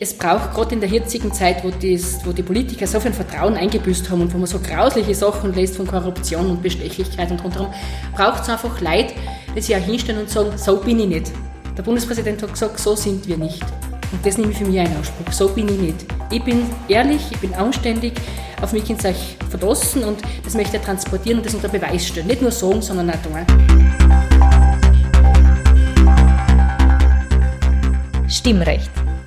Es braucht gerade in der jetzigen Zeit, wo, dies, wo die Politiker so viel Vertrauen eingebüßt haben und wo man so grausliche Sachen lässt von Korruption und Bestechlichkeit und rundherum, braucht es einfach Leute, die sich auch hinstellen und sagen, so bin ich nicht. Der Bundespräsident hat gesagt, so sind wir nicht. Und das nehme ich für mich einen Ausspruch, so bin ich nicht. Ich bin ehrlich, ich bin anständig, auf mich könnt ihr euch verlassen und das möchte ich transportieren und das unter Beweis stellen. Nicht nur sagen, sondern auch tun. Stimmrecht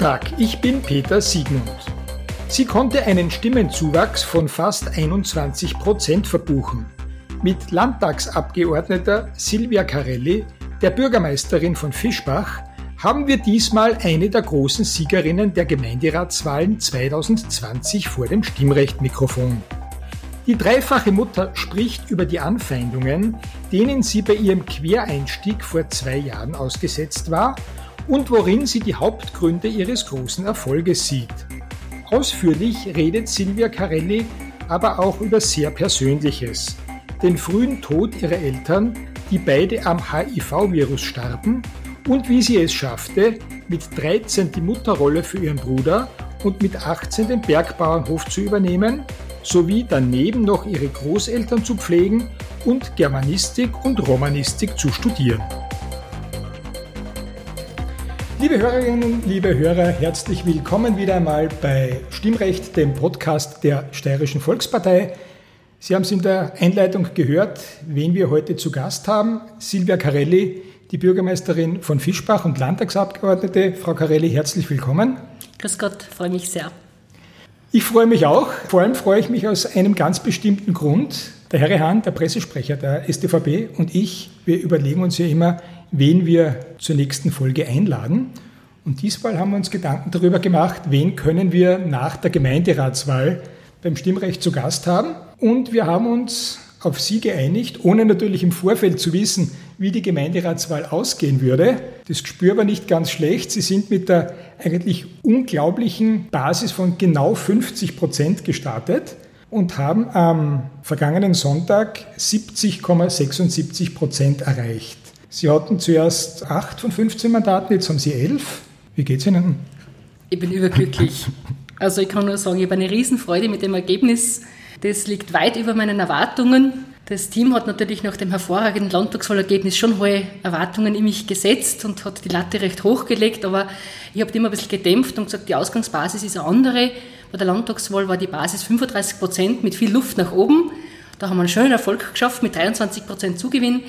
Tag, ich bin Peter Siegmund. Sie konnte einen Stimmenzuwachs von fast 21 Prozent verbuchen. Mit Landtagsabgeordneter Silvia Carelli, der Bürgermeisterin von Fischbach, haben wir diesmal eine der großen Siegerinnen der Gemeinderatswahlen 2020 vor dem Stimmrechtmikrofon. Die dreifache Mutter spricht über die Anfeindungen, denen sie bei ihrem Quereinstieg vor zwei Jahren ausgesetzt war und worin sie die Hauptgründe ihres großen Erfolges sieht. Ausführlich redet Silvia Carelli aber auch über sehr Persönliches. Den frühen Tod ihrer Eltern, die beide am HIV-Virus starben, und wie sie es schaffte, mit 13 die Mutterrolle für ihren Bruder und mit 18 den Bergbauernhof zu übernehmen, sowie daneben noch ihre Großeltern zu pflegen und Germanistik und Romanistik zu studieren. Liebe Hörerinnen, liebe Hörer, herzlich willkommen wieder einmal bei Stimmrecht, dem Podcast der Steirischen Volkspartei. Sie haben es in der Einleitung gehört, wen wir heute zu Gast haben. Silvia Carelli, die Bürgermeisterin von Fischbach und Landtagsabgeordnete. Frau Carelli, herzlich willkommen. Grüß Gott, freue mich sehr. Ich freue mich auch. Vor allem freue ich mich aus einem ganz bestimmten Grund. Der Herr Hahn, der Pressesprecher der STVB und ich, wir überlegen uns ja immer, wen wir zur nächsten Folge einladen. Und diesmal haben wir uns Gedanken darüber gemacht, wen können wir nach der Gemeinderatswahl beim Stimmrecht zu Gast haben. Und wir haben uns auf Sie geeinigt, ohne natürlich im Vorfeld zu wissen, wie die Gemeinderatswahl ausgehen würde. Das Gespür war nicht ganz schlecht. Sie sind mit der eigentlich unglaublichen Basis von genau 50 Prozent gestartet und haben am vergangenen Sonntag 70,76 Prozent erreicht. Sie hatten zuerst 8 von 15 Mandaten, jetzt haben Sie 11. Wie geht es Ihnen? Ich bin überglücklich. Also ich kann nur sagen, ich habe eine Riesenfreude mit dem Ergebnis. Das liegt weit über meinen Erwartungen. Das Team hat natürlich nach dem hervorragenden Landtagswahlergebnis schon hohe Erwartungen in mich gesetzt und hat die Latte recht hochgelegt, aber ich habe immer ein bisschen gedämpft und gesagt, die Ausgangsbasis ist eine andere. Bei der Landtagswahl war die Basis 35 Prozent mit viel Luft nach oben. Da haben wir einen schönen Erfolg geschafft mit 23 Prozent Zugewinn.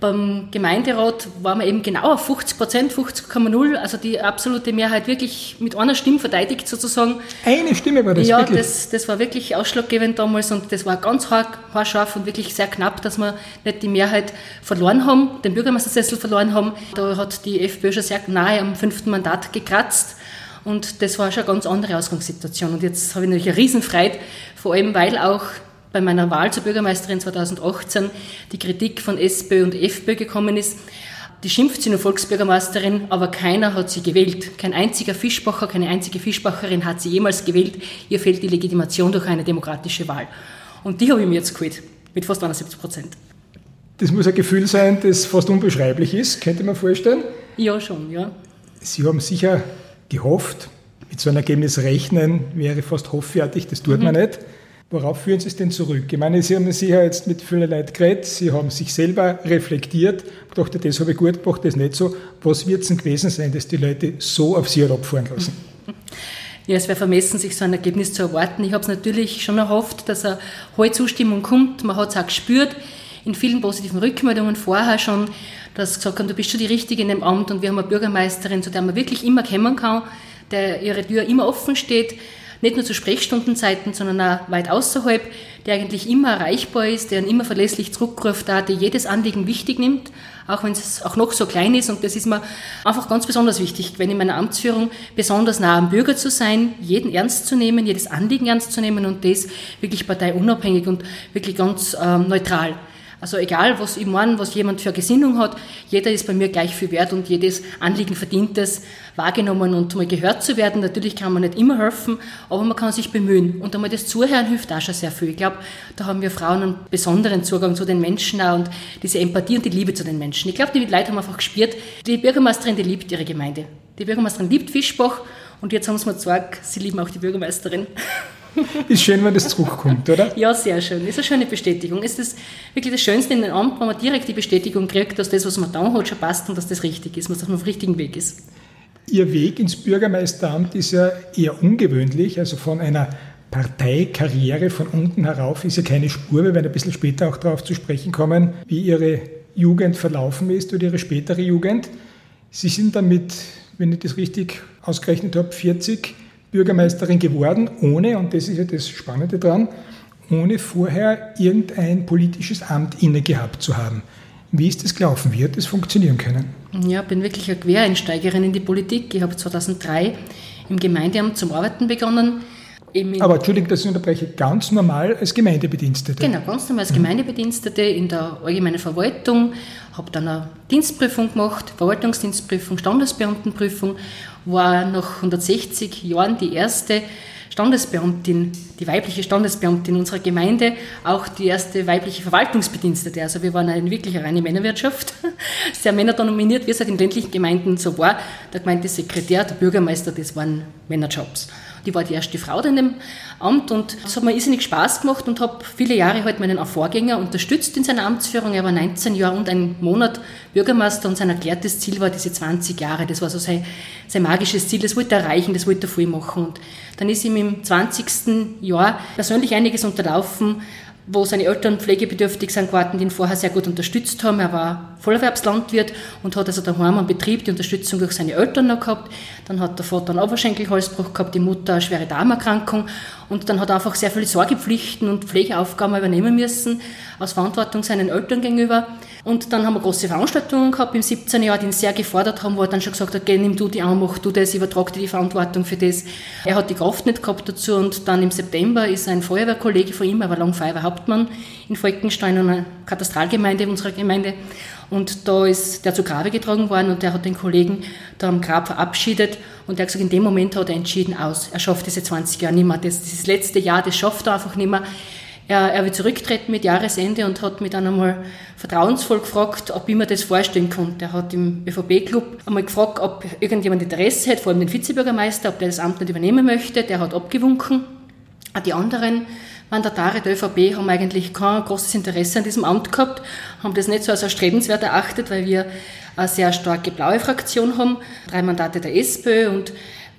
Beim Gemeinderat waren wir eben genau auf 50 Prozent, 50,0, also die absolute Mehrheit wirklich mit einer Stimme verteidigt sozusagen. Eine Stimme war das Ja, wirklich? Das, das war wirklich ausschlaggebend damals und das war ganz haarscharf und wirklich sehr knapp, dass wir nicht die Mehrheit verloren haben, den Bürgermeistersessel verloren haben. Da hat die FPÖ schon sehr nahe am fünften Mandat gekratzt. Und das war schon eine ganz andere Ausgangssituation. Und jetzt habe ich natürlich eine Riesenfreude, vor allem weil auch bei meiner Wahl zur Bürgermeisterin 2018 die Kritik von SPÖ und FPÖ gekommen ist. Die schimpft sie nur Volksbürgermeisterin, aber keiner hat sie gewählt. Kein einziger Fischbacher, keine einzige Fischbacherin hat sie jemals gewählt. Ihr fehlt die Legitimation durch eine demokratische Wahl. Und die habe ich mir jetzt geholt, mit fast 71 Prozent. Das muss ein Gefühl sein, das fast unbeschreiblich ist, könnte man vorstellen. Ja, schon, ja. Sie haben sicher gehofft, mit so einem Ergebnis rechnen wäre fast hoffärtig, das tut mhm. man nicht. Worauf führen Sie es denn zurück? Ich meine, Sie haben sicher jetzt mit vielen Leuten geredet, Sie haben sich selber reflektiert, gedacht, das habe ich gut gemacht, das nicht so. Was wird es denn gewesen sein, dass die Leute so auf Sie herabfahren lassen? Ja, es wäre vermessen, sich so ein Ergebnis zu erwarten. Ich habe es natürlich schon erhofft, dass eine hohe Zustimmung kommt. Man hat es auch gespürt in vielen positiven Rückmeldungen vorher schon, dass sie gesagt haben, du bist schon die Richtige in dem Amt und wir haben eine Bürgermeisterin, zu der man wirklich immer kommen kann, der ihre Tür immer offen steht, nicht nur zu Sprechstundenzeiten, sondern auch weit außerhalb, der eigentlich immer erreichbar ist, der immer verlässlich zurückruft, der jedes Anliegen wichtig nimmt, auch wenn es auch noch so klein ist. Und das ist mir einfach ganz besonders wichtig, wenn in meiner Amtsführung besonders nah am Bürger zu sein, jeden ernst zu nehmen, jedes Anliegen ernst zu nehmen und das wirklich parteiunabhängig und wirklich ganz ähm, neutral. Also egal, was ich meine, was jemand für eine Gesinnung hat, jeder ist bei mir gleich viel wert und jedes Anliegen verdient es, wahrgenommen und mal gehört zu werden. Natürlich kann man nicht immer helfen, aber man kann sich bemühen. Und einmal das Zuhören hilft auch schon sehr viel. Ich glaube, da haben wir Frauen einen besonderen Zugang zu den Menschen auch und diese Empathie und die Liebe zu den Menschen. Ich glaube, die Leute haben einfach gespürt, die Bürgermeisterin, die liebt ihre Gemeinde. Die Bürgermeisterin liebt Fischbach und jetzt haben sie mir gesagt, sie lieben auch die Bürgermeisterin. Ist schön, wenn das zurückkommt, oder? Ja, sehr schön. Ist eine schöne Bestätigung. Ist das wirklich das Schönste in den Amt, wenn man direkt die Bestätigung kriegt, dass das, was man da hat, schon passt und dass das richtig ist, dass man auf dem richtigen Weg ist. Ihr Weg ins Bürgermeisteramt ist ja eher ungewöhnlich, also von einer Parteikarriere von unten herauf ist ja keine Spur. Wir werden ein bisschen später auch darauf zu sprechen kommen, wie Ihre Jugend verlaufen ist oder Ihre spätere Jugend. Sie sind damit, wenn ich das richtig ausgerechnet habe, 40 Bürgermeisterin geworden, ohne, und das ist ja das Spannende dran, ohne vorher irgendein politisches Amt inne gehabt zu haben. Wie ist das gelaufen? Wie hat das funktionieren können? Ja, bin wirklich eine Quereinsteigerin in die Politik. Ich habe 2003 im Gemeindeamt zum Arbeiten begonnen. Aber Entschuldigung, dass ich unterbreche, ganz normal als Gemeindebedienstete? Genau, ganz normal als Gemeindebedienstete in der allgemeinen Verwaltung, habe dann eine Dienstprüfung gemacht, Verwaltungsdienstprüfung, Standesbeamtenprüfung war nach 160 Jahren die erste Standesbeamtin, die weibliche Standesbeamtin unserer Gemeinde, auch die erste weibliche Verwaltungsbedienstete. Also wir waren eine wirklich reine Männerwirtschaft, sehr männerdominiert, wie es halt in ländlichen Gemeinden so war. Der Gemeindesekretär, der Bürgermeister, das waren Männerjobs. Die war die erste Frau in dem Amt und es hat mir irrsinnig Spaß gemacht und habe viele Jahre halt meinen Vorgänger unterstützt in seiner Amtsführung. Er war 19 Jahre und ein Monat Bürgermeister und sein erklärtes Ziel war diese 20 Jahre. Das war so sein, sein magisches Ziel, das wollte er erreichen, das wollte er viel machen. Und dann ist ihm im 20. Jahr persönlich einiges unterlaufen, wo seine Eltern pflegebedürftig sind geworden, die ihn vorher sehr gut unterstützt haben. Er war Vollerwerbslandwirt und hat also daheim am Betrieb die Unterstützung durch seine Eltern noch gehabt. Dann hat der Vater einen Oberschenkelhalsbruch gehabt, die Mutter eine schwere Darmerkrankung und dann hat er einfach sehr viele Sorgepflichten und Pflegeaufgaben übernehmen müssen, aus Verantwortung seinen Eltern gegenüber. Und dann haben wir große Veranstaltungen gehabt im 17. Jahr, die ihn sehr gefordert haben, wo er dann schon gesagt hat, geh, nimm du die an, mach du das, übertrag dir die Verantwortung für das. Er hat die Kraft nicht gehabt dazu und dann im September ist ein Feuerwehrkollege von ihm, er war lang Feuerwehrhauptmann in Falkenstein, einer Katastralgemeinde unserer Gemeinde. Und da ist der zu Grabe getragen worden und der hat den Kollegen da am Grab verabschiedet und der hat gesagt, in dem Moment hat er entschieden aus. Er schafft diese 20 Jahre nicht mehr. Das, dieses letzte Jahr, das schafft er einfach nicht mehr. Er, er will zurücktreten mit Jahresende und hat mich dann einmal vertrauensvoll gefragt, ob ich mir das vorstellen konnte. Er hat im ÖVP-Club einmal gefragt, ob irgendjemand Interesse hat, vor allem den Vizebürgermeister, ob der das Amt nicht übernehmen möchte. Der hat abgewunken. Die anderen Mandatare der ÖVP haben eigentlich kein großes Interesse an diesem Amt gehabt, haben das nicht so als erstrebenswert erachtet, weil wir eine sehr starke blaue Fraktion haben, drei Mandate der SPÖ und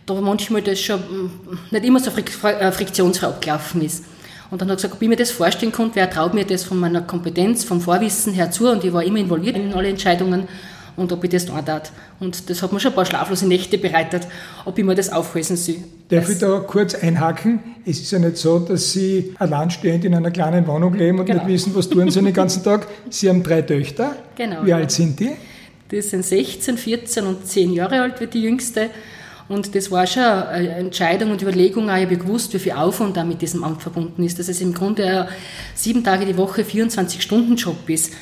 da manchmal das schon nicht immer so äh, friktionsfrei abgelaufen ist. Und dann hat er gesagt, ob ich mir das vorstellen konnte, wer traut mir das von meiner Kompetenz, vom Vorwissen her zu und ich war immer involviert in alle Entscheidungen und ob ich das da tat. Und das hat mir schon ein paar schlaflose Nächte bereitet, ob ich mir das auflösen soll. Darf ich da kurz einhaken? Es ist ja nicht so, dass Sie alleinstehend in einer kleinen Wohnung leben und genau. nicht wissen, was tun Sie den ganzen Tag. Sie haben drei Töchter. Genau. Wie alt sind die? Die sind 16, 14 und 10 Jahre alt, wird die jüngste. Und das war schon eine Entscheidung und Überlegung, ich habe gewusst, wie viel Aufwand da mit diesem Amt verbunden ist, dass es im Grunde ein sieben Tage die Woche 24-Stunden-Job ist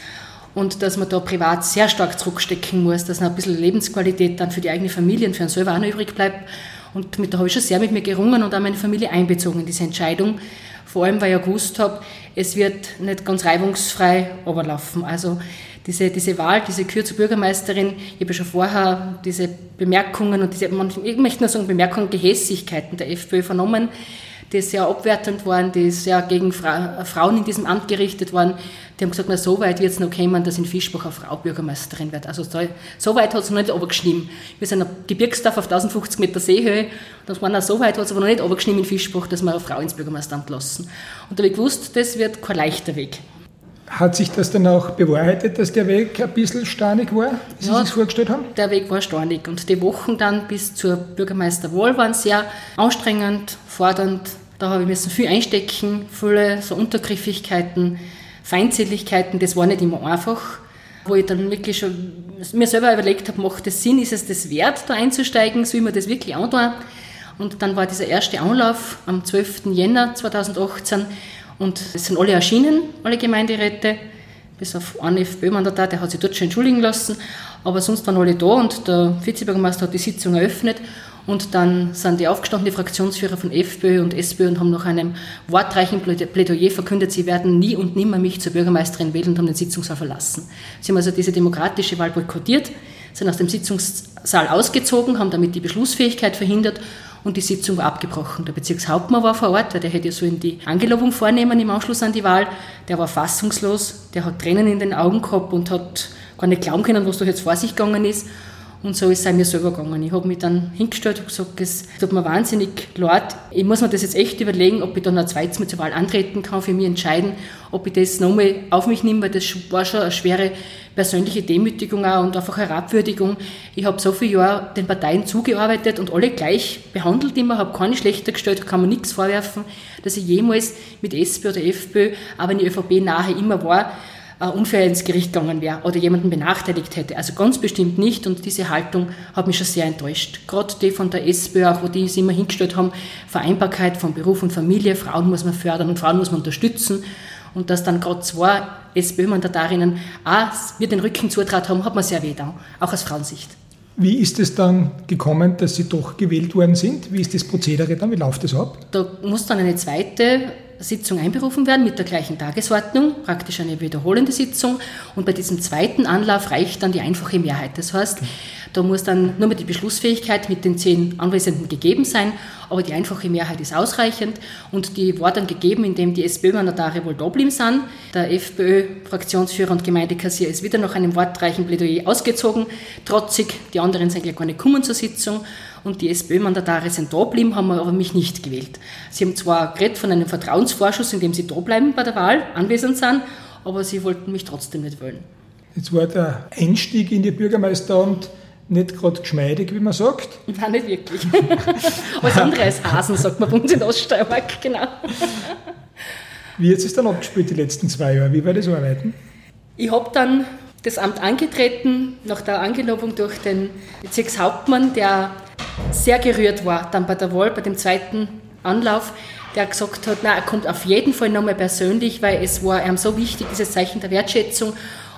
und dass man da privat sehr stark zurückstecken muss, dass noch ein bisschen Lebensqualität dann für die eigene Familie und für einen selber auch noch übrig bleibt. Und mit, da habe ich schon sehr mit mir gerungen und auch meine Familie einbezogen in diese Entscheidung. Vor allem, weil ich ja gewusst habe, es wird nicht ganz reibungsfrei überlaufen. Also diese, diese Wahl, diese Kür zur Bürgermeisterin, ich habe ja schon vorher diese Bemerkungen und diese, ich möchte nur sagen, Bemerkungen, Gehässigkeiten der FPÖ vernommen, die sehr abwertend waren, die sehr gegen Fra Frauen in diesem Amt gerichtet waren. Die haben gesagt, na, so weit wird es noch kommen, dass in Fischbach eine Frau Bürgermeisterin wird. Also so, so weit hat es noch nicht runtergeschnitten. Wir sind ein Gebirgsdorf auf 1050 Meter Seehöhe. Das war noch so weit, hat es aber noch nicht runtergeschnitten in Fischbach, dass wir eine Frau ins Bürgermeisteramt lassen. Und da habe ich gewusst, das wird kein leichter Weg. Hat sich das dann auch bewahrheitet, dass der Weg ein bisschen steinig war, wie Sie Ja. sich vorgestellt haben? Der Weg war steinig und die Wochen dann bis zur Bürgermeisterwahl waren sehr anstrengend, fordernd. Da habe ich müssen viel einstecken, viele so Untergriffigkeiten, Feindseligkeiten, das war nicht immer einfach. Wo ich dann wirklich schon mir selber überlegt habe, macht es Sinn, ist es das wert, da einzusteigen, soll man das wirklich antun? Und dann war dieser erste Anlauf am 12. Jänner 2018 und es sind alle erschienen, alle Gemeinderäte bis auf einen FPÖ-Mandat, der hat sich dort schon entschuldigen lassen, aber sonst waren alle da und der Vizebürgermeister hat die Sitzung eröffnet und dann sind die aufgestandenen Fraktionsführer von FPÖ und SPÖ und haben nach einem wortreichen Plädoyer verkündet, sie werden nie und nimmer mich zur Bürgermeisterin wählen und haben den Sitzungssaal verlassen. Sie haben also diese demokratische Wahl boykottiert, sind aus dem Sitzungssaal ausgezogen, haben damit die Beschlussfähigkeit verhindert und die Sitzung war abgebrochen. Der Bezirkshauptmann war vor Ort, weil der hätte ja so in die Angelobung vornehmen im Anschluss an die Wahl. Der war fassungslos, der hat Tränen in den Augen gehabt und hat gar nicht glauben können, was da jetzt vor sich gegangen ist. Und so ist es auch mir selber gegangen. Ich habe mich dann hingestellt und gesagt, es tut mir wahnsinnig leid. Ich muss mir das jetzt echt überlegen, ob ich dann ein zweites Mal zur Wahl antreten kann, für mich entscheiden, ob ich das nochmal auf mich nehme, weil das war schon eine schwere persönliche Demütigung auch und einfach Herabwürdigung. Ich habe so viele Jahre den Parteien zugearbeitet und alle gleich behandelt immer, habe keine schlechter gestellt, kann mir nichts vorwerfen, dass ich jemals mit SPÖ oder FPÖ, aber in die ÖVP nahe immer war, unfair ins Gericht gegangen wäre oder jemanden benachteiligt hätte. Also ganz bestimmt nicht und diese Haltung hat mich schon sehr enttäuscht. Gerade die von der SPÖ, auch wo die sich immer hingestellt haben, Vereinbarkeit von Beruf und Familie, Frauen muss man fördern und Frauen muss man unterstützen. Und dass dann gerade zwei SPÖ-Mandatarinnen auch mir den Rücken zutraut haben, hat mir sehr weh da, auch aus Frauensicht. Wie ist es dann gekommen, dass Sie doch gewählt worden sind? Wie ist das Prozedere dann? Wie läuft das ab? Da muss dann eine zweite Sitzung einberufen werden mit der gleichen Tagesordnung, praktisch eine wiederholende Sitzung. Und bei diesem zweiten Anlauf reicht dann die einfache Mehrheit. Das heißt, da muss dann nur mehr die Beschlussfähigkeit mit den zehn Anwesenden gegeben sein, aber die einfache Mehrheit ist ausreichend und die war dann gegeben, indem die SPÖ-Mandatare wohl da geblieben sind. Der FPÖ-Fraktionsführer und Gemeindekassier ist wieder nach einem wortreichen Plädoyer ausgezogen, trotzig. Die anderen sind gleich gar nicht gekommen zur Sitzung und die SPÖ-Mandatare sind da geblieben, haben aber mich nicht gewählt. Sie haben zwar geredet von einem Vertrauensvorschuss, in dem sie da bleiben bei der Wahl, anwesend sind, aber sie wollten mich trotzdem nicht wählen. Jetzt war der Einstieg in die Bürgermeisteramt nicht gerade geschmeidig, wie man sagt. Nein, nicht wirklich. Alles andere als Hasen, sagt man bei uns in Oststeiermark, genau. Wie hat es dann abgespielt die letzten zwei Jahre? Wie war das Arbeiten? Ich habe dann das Amt angetreten, nach der Angelobung durch den Bezirkshauptmann, der sehr gerührt war dann bei der Wahl, bei dem zweiten Anlauf, der gesagt hat, na, er kommt auf jeden Fall nochmal persönlich, weil es war ihm so wichtig, dieses Zeichen der Wertschätzung.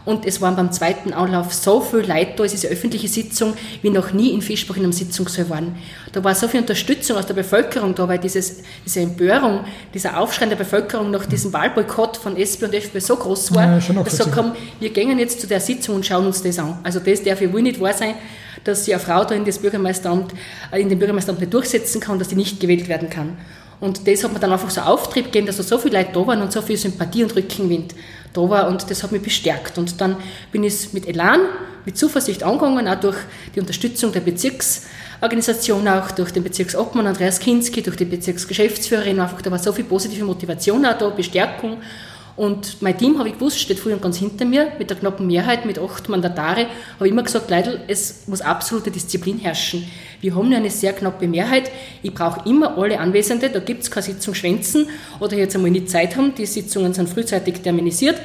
Und es waren beim zweiten Anlauf so viel Leute da, es ist eine öffentliche Sitzung, wie noch nie in Fischbach in einem Sitzungssaal waren. Da war so viel Unterstützung aus der Bevölkerung da, weil dieses, diese Empörung, dieser Aufschrei der Bevölkerung nach diesem Wahlboykott von SP und FPÖ so groß war, Ja, dass sie haben, wir gehen jetzt zu der Sitzung und schauen uns das an. Also das darf ja wohl nicht wahr sein, dass sich eine Frau da in das Bürgermeisteramt, äh, in dem Bürgermeisteramt nicht durchsetzen kann, dass die nicht gewählt werden kann. Und das hat mir dann einfach so Auftrieb gegeben, dass da so viele Leute da waren und so viel Sympathie und Rückenwind da war und das hat mich bestärkt. Und dann bin ich mit Elan, mit Zuversicht angegangen, auch durch die Unterstützung der Bezirksorganisation, auch durch den Bezirksobmann Andreas Kinski, durch die Bezirksgeschäftsführerin, einfach da war so viel positive Motivation auch da, Bestärkung. Und mein Team, habe ich gewusst, steht und ganz hinter mir, mit der knappen Mehrheit, mit acht Mandatare, habe ich immer gesagt, Leidl, es muss absolute Disziplin herrschen. Wir haben nur eine sehr knappe Mehrheit. Ich brauche immer alle Anwesende, da gibt es keine Sitzung schwänzen oder jetzt einmal nicht Zeit haben. Die Sitzungen sind frühzeitig terminisiert.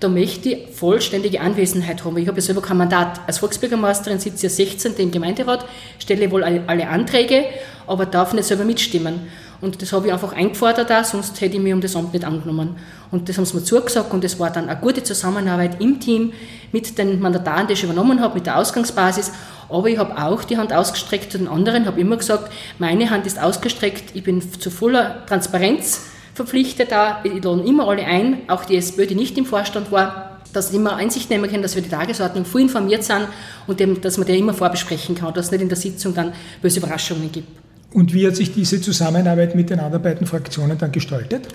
Da möchte ich vollständige Anwesenheit haben. Ich habe ja selber kein Mandat. Als Volksbürgermeisterin sitze ich 16. im Gemeinderat, stelle wohl alle, Anträge, aber darf nicht selber mitstimmen. Und das habe ich einfach eingefordert, auch, sonst hätte ich mich um das Amt nicht angenommen. Und das haben sie mir zugesagt und es war dann eine gute Zusammenarbeit im Team mit den Mandataren, die ich übernommen habe, mit der Ausgangsbasis. Aber ich habe auch die Hand ausgestreckt zu den anderen, habe immer gesagt, meine Hand ist ausgestreckt, ich bin zu voller Transparenz verpflichtet da. Ich lade immer alle ein, auch die SPÖ, die nicht im Vorstand war, dass sie immer Einsicht nehmen können, dass wir die Tagesordnung voll informiert sind und dem, dass man die immer vorbesprechen kann, dass es nicht in der Sitzung dann böse Überraschungen gibt. Und wie hat sich diese Zusammenarbeit mit den anderen beiden Fraktionen dann gestaltet?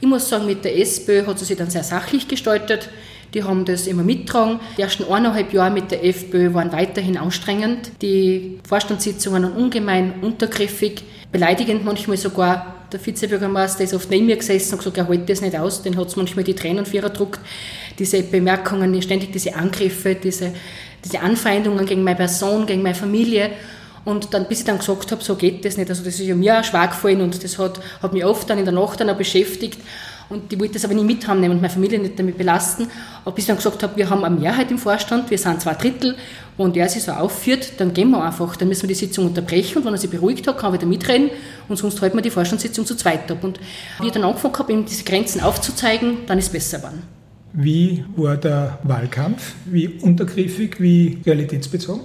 Ich muss sagen, mit der SPÖ hat sie sich dann sehr sachlich gestaltet. Die haben das immer mitgetragen. Die ersten eineinhalb Jahre mit der FPÖ waren weiterhin anstrengend. Die Vorstandssitzungen waren ungemein untergriffig, beleidigend manchmal sogar. Der Vizebürgermeister ist oft neben mir gesessen und gesagt, er hält das nicht aus, den hat es manchmal die Tränen für gedruckt. Diese Bemerkungen, ständig diese Angriffe, diese, diese Anfeindungen gegen meine Person, gegen meine Familie. Und dann, bis ich dann gesagt habe, so geht das nicht. Also das ist ja mir auch schwer gefallen und das hat, hat mich oft dann in der Nacht dann auch beschäftigt. Und ich wollte das aber nicht mithaben nehmen und meine Familie nicht damit belasten. Aber bis ich dann gesagt habe, wir haben eine Mehrheit im Vorstand, wir sind zwei Drittel, und er sich so aufführt, dann gehen wir einfach. Dann müssen wir die Sitzung unterbrechen und wenn er sich beruhigt hat, kann er wieder mitreden und sonst halten wir die Vorstandssitzung zu zweit ab. Und wie ich dann angefangen habe, ihm diese Grenzen aufzuzeigen, dann ist es besser geworden. Wie war der Wahlkampf? Wie untergriffig, wie realitätsbezogen?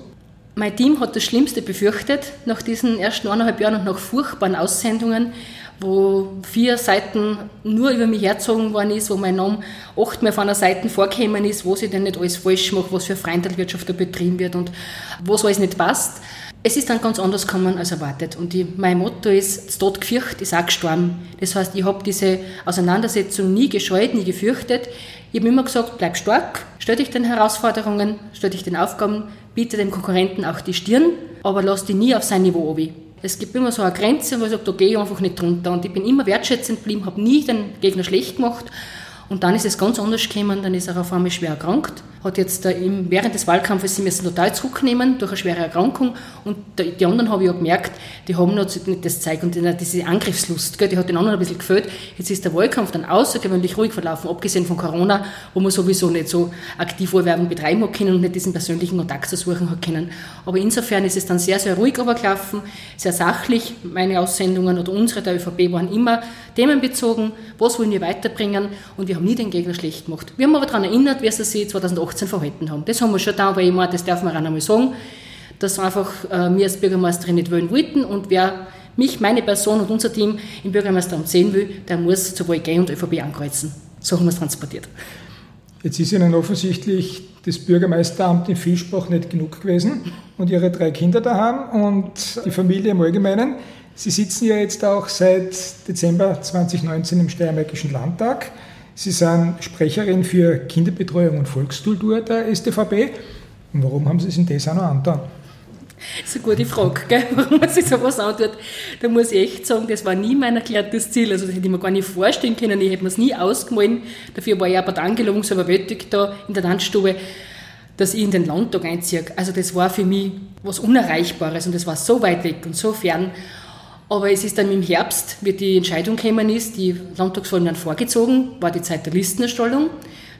Mein Team hat das Schlimmste befürchtet nach diesen ersten eineinhalb Jahren und nach furchtbaren Aussendungen wo vier Seiten nur über mich herzogen worden ist, wo mein Name achtmal von einer Seite vorgekommen ist, wo sie denn nicht alles falsch macht, was für Freundalwirtschaft da betrieben wird und wo es alles nicht passt. Es ist dann ganz anders gekommen als erwartet. Und die, mein Motto ist, das Tod gefürcht ist auch gestorben. Das heißt, ich habe diese Auseinandersetzung nie gescheut, nie gefürchtet. Ich habe immer gesagt, bleib stark, stell dich den Herausforderungen, stell dich den Aufgaben, biete dem Konkurrenten auch die Stirn, aber lass dich nie auf sein Niveau obi. Es gibt immer so eine Grenze, wo ich sage, da gehe ich einfach nicht drunter. Und ich bin immer wertschätzend geblieben, habe nie den Gegner schlecht gemacht. Und dann ist es ganz anders gekommen, dann ist er auf einmal schwer erkrankt hat jetzt während des Wahlkampfes, sie müssen total zurücknehmen durch eine schwere Erkrankung und die anderen habe ich auch gemerkt, die haben noch nicht das Zeug und diese Angriffslust, die hat den anderen ein bisschen gefällt. Jetzt ist der Wahlkampf dann außergewöhnlich ruhig verlaufen, abgesehen von Corona, wo man sowieso nicht so aktiv Wahlwerbung betreiben hat können und nicht diesen persönlichen Kontakt zu suchen hat können. Aber insofern ist es dann sehr, sehr ruhig gelaufen, sehr sachlich. Meine Aussendungen oder unsere der ÖVP waren immer themenbezogen, was wollen wir weiterbringen und wir haben nie den Gegner schlecht gemacht. Wir haben aber daran erinnert, wie sie 2018 18 verhalten haben. Das haben wir schon da, weil ich meine, das darf man auch einmal sagen, dass einfach äh, wir als Bürgermeisterin nicht wählen wollten und wer mich, meine Person und unser Team im Bürgermeisteramt sehen will, der muss zur WG und ÖVP ankreuzen. So haben wir es transportiert. Jetzt ist Ihnen offensichtlich das Bürgermeisteramt in Fischbach nicht genug gewesen und Ihre drei Kinder daheim und die Familie im Allgemeinen. Sie sitzen ja jetzt auch seit Dezember 2019 im Steiermärkischen Landtag. Sie sind Sprecherin für Kinderbetreuung und Volkskultur der StVP. Und warum haben Sie sich das auch noch angetan? Das ist eine gute Frage, gell? warum man sich sowas antut. Da muss ich echt sagen, das war nie mein erklärtes Ziel. Also das hätte ich mir gar nicht vorstellen können. Ich hätte mir es nie ausgemalt. Dafür war ich aber angelogen, so überwältigt da in der Tanzstube, dass ich in den Landtag einziehe. Also das war für mich was Unerreichbares und das war so weit weg und so fern. Aber es ist dann im Herbst, wie die Entscheidung gekommen ist, die Landtagswahlen werden vorgezogen, war die Zeit der Listenerstellung.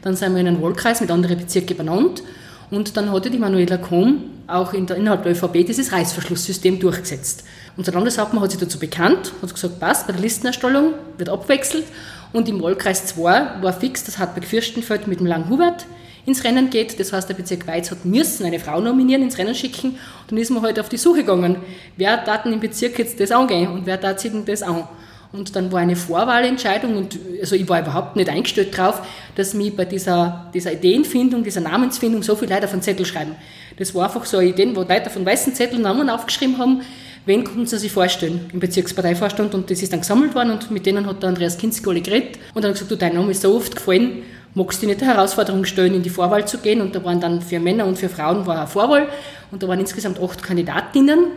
Dann sind wir in einem Wahlkreis mit anderen Bezirken benannt. Und dann hatte die Manuela Kohm auch in der, innerhalb der ÖVP dieses Reißverschlusssystem durchgesetzt. Unser Landeshauptmann hat sich dazu bekannt, hat gesagt, passt, bei der Listenerstellung wird abwechselt. Und im Wahlkreis 2 war fix, dass Hartberg-Fürstenfeld mit dem Lang-Hubert ins Rennen geht. Das heißt, der Bezirk Weiz hat müssen eine Frau nominieren, ins Rennen schicken. Und dann ist man halt auf die Suche gegangen. Wer darf im Bezirk jetzt das angehen und wer darf sich denn das an? Und dann war eine Vorwahlentscheidung und also ich war überhaupt nicht eingestellt drauf, dass mich bei dieser, dieser Ideenfindung, dieser Namensfindung so viele Leute auf den Zettel schreiben. Das war einfach so eine Idee, wo Leute von weißen Zetteln Namen aufgeschrieben haben, wen konnten sie sich vorstellen im Bezirksparteivorstand und das ist dann gesammelt worden und mit denen hat der Andreas Kinski alle geredet und dann hat gesagt, du, dein Name ist so oft gefallen, magst du nicht der Herausforderung stellen, in die Vorwahl zu gehen. Und da waren dann für Männer und für Frauen war eine Vorwahl. Und da waren insgesamt acht Kandidatinnen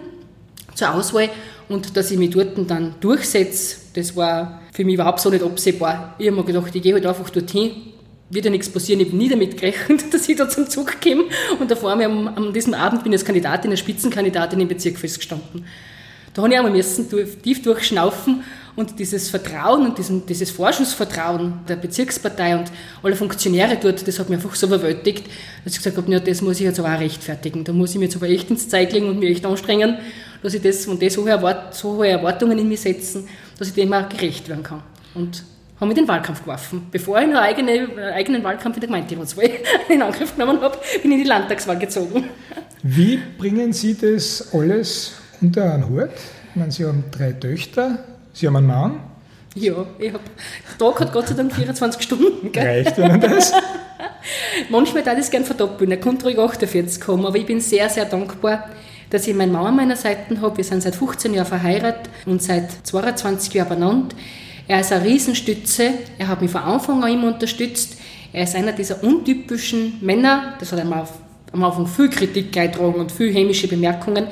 zur Auswahl. Und dass ich mich dort dann durchsetze, das war für mich überhaupt so nicht absehbar. Ich habe mir gedacht, ich gehe halt einfach dorthin, wird ja nichts passieren. Ich habe nie damit gerechnet, dass ich da zum Zug komme. Und da vor allem an diesem Abend bin ich als Kandidatin, als Spitzenkandidatin im Bezirk festgestanden. Da habe ich auch mal müssen, tief durchschnaufen und dieses Vertrauen und diesen, dieses Vorschussvertrauen der Bezirkspartei und alle Funktionäre dort, das hat mich einfach so überwältigt, dass ich gesagt habe, ja, das muss ich jetzt aber auch rechtfertigen. Da muss ich mir jetzt aber echt ins Zeug legen und mich echt anstrengen, dass ich das und das so hohe, Erwart so hohe Erwartungen in mich setzen, dass ich dem auch gerecht werden kann. Und haben in den Wahlkampf geworfen. Bevor ich einen eigene, eigenen Wahlkampf in der Gemeinderatswahl in Angriff genommen habe, bin ich in die Landtagswahl gezogen. Wie bringen Sie das alles unter einen Hut? Ich meine, Sie haben drei Töchter, Sie haben einen Mann? Ja, ich habe. Der Tag hat Gott sei Dank 24 Stunden. Gell? Reicht Ihnen das? Manchmal würde ich es gerne verdoppeln. Er konnte ruhig 48 kommen, aber ich bin sehr, sehr dankbar, dass ich meinen Mann an meiner Seite habe. Wir sind seit 15 Jahren verheiratet und seit 22 Jahren benannt. Er ist eine Riesenstütze. Er hat mich von Anfang an immer unterstützt. Er ist einer dieser untypischen Männer, das hat einmal am Anfang viel Kritik eingetragen und viel hämische Bemerkungen,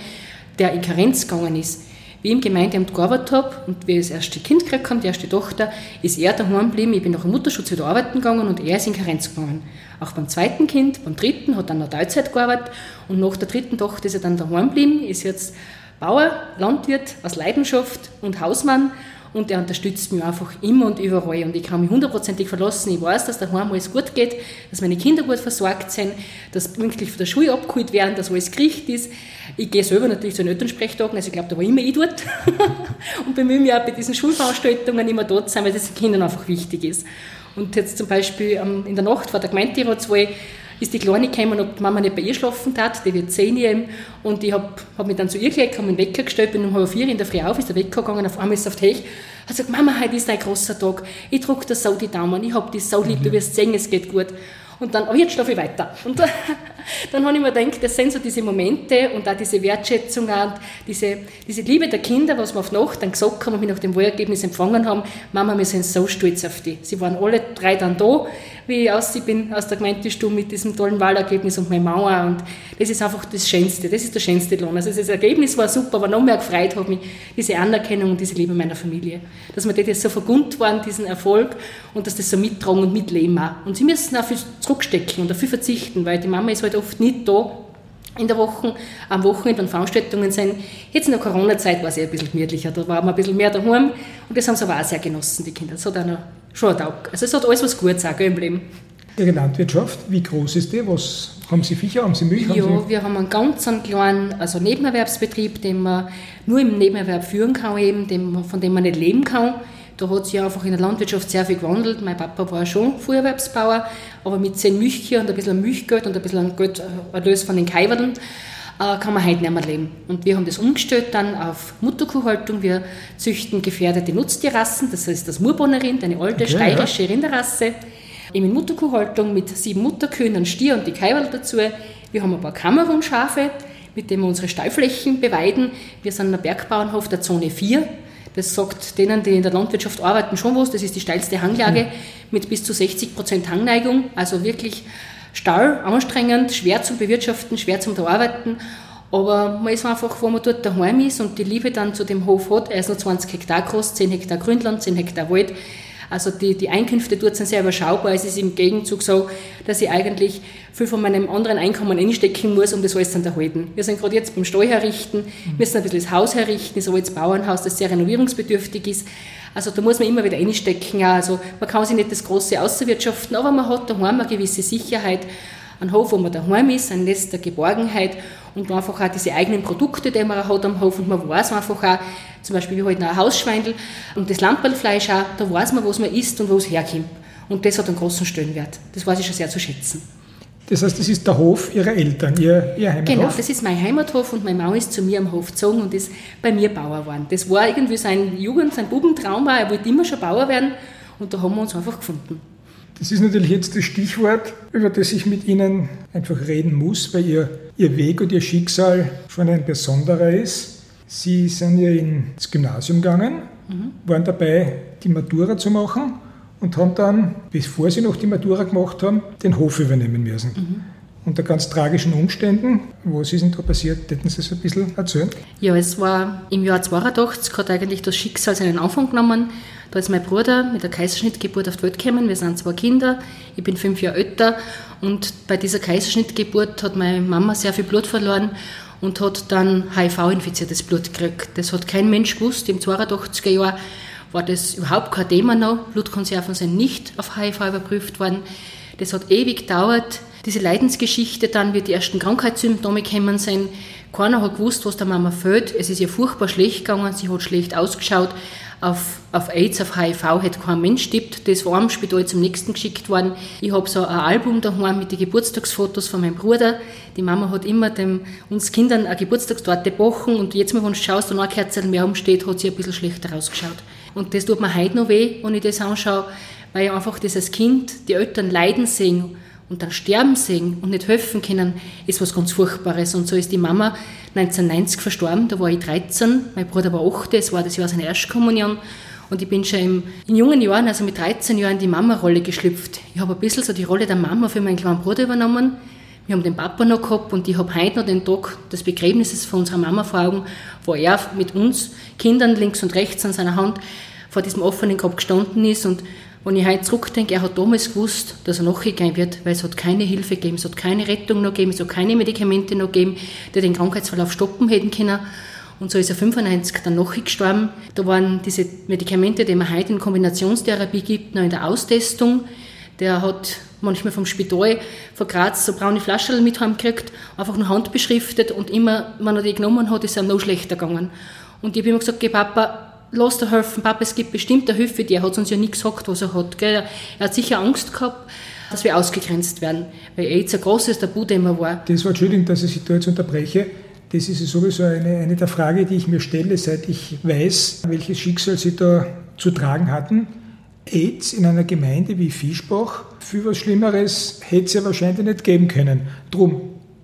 der in Karenz gegangen ist wie ich im Gemeindeamt gearbeitet habe und wie ich das erste Kind gekriegt habe, die erste Tochter, ist er daheim geblieben. Ich bin nach dem Mutterschutz wieder arbeiten gegangen und er ist in Karenz gegangen. Auch beim zweiten Kind, beim dritten, hat dann noch Teilzeit gearbeitet und nach der dritten Tochter ist er dann daheim geblieben, ist jetzt Bauer, Landwirt aus Leidenschaft und Hausmann und er unterstützt mich einfach immer und überall und ich kann mich hundertprozentig verlassen. Ich weiß, dass daheim alles gut geht, dass meine Kinder gut versorgt sind, dass pünktlich von der Schule abgeholt werden, dass alles gerichtet ist. Ich gehe selber natürlich zu den Elternsprechtagen, also ich glaube, da war immer ich dort und bemühe mich auch bei diesen Schulveranstaltungen immer dort zu sein, weil das den Kindern einfach wichtig ist. Und jetzt zum Beispiel ähm, in der Nacht vor der Gemeinderatswahl ist die Kleine gekommen, ob die Mama nicht bei ihr schlafen tat, die wird zehn Jahre. Und ich habe hab mich dann zu ihr gelegt, habe den Wecker gestellt, bin um halb vier in der Früh auf, ist der Wecker gegangen, auf einmal ist auf die Hech, hat gesagt, Mama, heute ist ein großer Tag, ich drücke dir so die Daumen, ich habe dich so lieb, du wirst sehen, es geht gut. Und dann, oh, jetzt schlafe ich weiter. Und dann habe ich mir gedacht, das sind so diese Momente und auch diese Wertschätzung und diese, diese Liebe der Kinder, was wir auf Nacht dann gesagt haben und mich nach dem Wahlergebnis empfangen haben, Mama, wir sind so stolz auf dich. Sie waren alle drei dann da, wie ich aus bin aus der Gemeindestube mit diesem tollen Wahlergebnis und meine Mauer und das ist einfach das Schönste, das ist der schönste Lohn. Also das Ergebnis war super, aber noch mehr gefreut hat mich diese Anerkennung und diese Liebe meiner Familie. Dass wir das so vergund waren, diesen Erfolg und dass das so mittragen und mitleben auch. Und sie müssen auch viel zurückstecken und dafür verzichten, weil die Mama ist halt oft nicht da in der Woche, am Wochenende und Veranstaltungen sind. Jetzt in der Corona-Zeit war es ein bisschen gemütlicher, da waren wir ein bisschen mehr daheim und das haben sie aber auch sehr genossen, die Kinder. Das hat auch noch schon Tag. Also es hat alles was Gutes auch im Leben. Ihre Landwirtschaft, wie groß ist die? Was, haben Sie Viecher, haben Sie Milch? Ja, haben Sie wir haben einen ganz einen kleinen also Nebenerwerbsbetrieb, den man nur im Nebenerwerb führen kann, eben, den, von dem man nicht leben kann. Da hat sich einfach in der Landwirtschaft sehr viel gewandelt. Mein Papa war schon Fuhrerwerbsbauer, aber mit zehn Milchkühen und ein bisschen Milchgeld und ein bisschen Geld äh, Erlös von den Kaiwerln äh, kann man heute nicht mehr leben. Und wir haben das umgestellt dann auf Mutterkuhhaltung. Wir züchten gefährdete Nutztierrassen, das ist das Murbonerin, eine alte okay, steirische ja. Rinderrasse. Eben in Mutterkuhhaltung mit sieben Mutterkühen, einem Stier und die Kaiwerl dazu. Wir haben ein paar Kamerun-Schafe, mit denen wir unsere Stallflächen beweiden. Wir sind ein Bergbauernhof der Zone 4 das sagt denen, die in der Landwirtschaft arbeiten, schon was. Das ist die steilste Hanglage mhm. mit bis zu 60 Prozent Hangneigung. Also wirklich Stall, anstrengend, schwer zum Bewirtschaften, schwer zum Bearbeiten. Aber man ist einfach, wo man dort daheim ist und die Liebe dann zu dem Hof hat. Er ist nur 20 Hektar groß, 10 Hektar Grünland, 10 Hektar Wald. Also die, die Einkünfte dort sind sehr überschaubar. Es ist im Gegenzug so, dass ich eigentlich viel von meinem anderen Einkommen einstecken muss, um das alles zu erhalten. Wir sind gerade jetzt beim Stall herrichten, müssen ein bisschen das Haus herrichten, das altes Bauernhaus, das sehr renovierungsbedürftig ist. Also da muss man immer wieder einstecken. Also man kann sich nicht das Große außerwirtschaften, aber man hat daheim eine gewisse Sicherheit. Ein Hof, wo man daheim ist, ein Nest der Geborgenheit und einfach auch diese eigenen Produkte, die man hat am Hof und man weiß einfach auch, zum Beispiel wie halt ein Hausschweindel und das Lamperlfleisch auch, da weiß man, was man isst und wo es herkommt. Und das hat einen großen Stellenwert. Das weiß ich schon sehr zu schätzen. Das heißt, das ist der Hof Ihrer Eltern, Ihr, Ihr Heimathof? Genau, das ist mein Heimathof und meine Mama ist zu mir am Hof gezogen und ist bei mir Bauer geworden. Das war irgendwie sein Jugend, sein Bubentraum war, er wollte immer schon Bauer werden und da haben wir uns einfach gefunden. Das ist natürlich jetzt das Stichwort, über das ich mit Ihnen einfach reden muss, weil Ihr, Ihr Weg und Ihr Schicksal schon ein besonderer ist. Sie sind ja ins Gymnasium gegangen, mhm. waren dabei, die Matura zu machen und haben dann, bevor sie noch die Matura gemacht haben, den Hof übernehmen müssen. Mhm. Unter ganz tragischen Umständen. Was ist denn da passiert? Hätten Sie es ein bisschen erzählen? Ja, es war im Jahr 82, hat eigentlich das Schicksal seinen Anfang genommen. Da ist mein Bruder mit der Kaiserschnittgeburt auf die Welt gekommen. Wir sind zwei Kinder. Ich bin fünf Jahre älter. Und bei dieser Kaiserschnittgeburt hat meine Mama sehr viel Blut verloren und hat dann HIV-infiziertes Blut gekriegt. Das hat kein Mensch gewusst im 82er Jahr war das überhaupt kein Thema noch. Blutkonserven sind nicht auf HIV überprüft worden. Das hat ewig gedauert. Diese Leidensgeschichte dann, wie die ersten Krankheitssymptome gekommen sind. Keiner hat gewusst, was der Mama fehlt. Es ist ihr furchtbar schlecht gegangen. Sie hat schlecht ausgeschaut. Auf, auf AIDS, auf HIV hat kein Mensch tippt. Das war am Spital zum nächsten geschickt worden. Ich habe so ein Album daheim mit den Geburtstagsfotos von meinem Bruder. Die Mama hat immer dem, uns Kindern eine Geburtstagstorte gebacken und jetzt, wenn du schaust, noch ein Kerzel mehr umsteht, hat sie ein bisschen schlechter ausgeschaut. Und das tut mir heute noch weh, wenn ich das anschaue, weil ich einfach dieses Kind, die Eltern leiden sehen und dann sterben sehen und nicht helfen können, ist was ganz Furchtbares. Und so ist die Mama 1990 verstorben, da war ich 13, mein Bruder war 8, es war das Jahr seiner Erstkommunion. Und ich bin schon im, in jungen Jahren, also mit 13 Jahren, in die Mama-Rolle geschlüpft. Ich habe ein bisschen so die Rolle der Mama für meinen kleinen Bruder übernommen. Wir haben den Papa noch gehabt und ich habe heute noch den Tag des Begräbnisses von unserer Mama vor Augen, wo er mit uns Kindern links und rechts an seiner Hand vor diesem offenen Grab gestanden ist und wenn ich heute zurückdenke, er hat damals gewusst, dass er nachgehen wird, weil es hat keine Hilfe gegeben, es hat keine Rettung noch gegeben, es hat keine Medikamente noch gegeben, die den Krankheitsverlauf stoppen hätten können. Und so ist er 95 dann noch gestorben. Da waren diese Medikamente, die man heute in Kombinationstherapie gibt, noch in der Austestung. Der hat manchmal vom Spital von Graz so braune Flaschen mit heimgekriegt, einfach nur handbeschriftet und immer, wenn er die genommen hat, ist er noch schlechter gegangen. Und ich habe immer gesagt, geh Papa, lass dir helfen, Papa, es gibt bestimmt eine Hilfe, die hat uns ja nie gesagt, was er hat. Gell? Er hat sicher Angst gehabt, dass wir ausgegrenzt werden, weil jetzt ein großes Tabu immer war. Das war, Entschuldigung, dass ich Sie da jetzt unterbreche. Das ist sowieso eine, eine der Fragen, die ich mir stelle, seit ich weiß, welches Schicksal Sie da zu tragen hatten. AIDS in einer Gemeinde wie Fischbach, viel was Schlimmeres hätte es ja wahrscheinlich nicht geben können. Drum,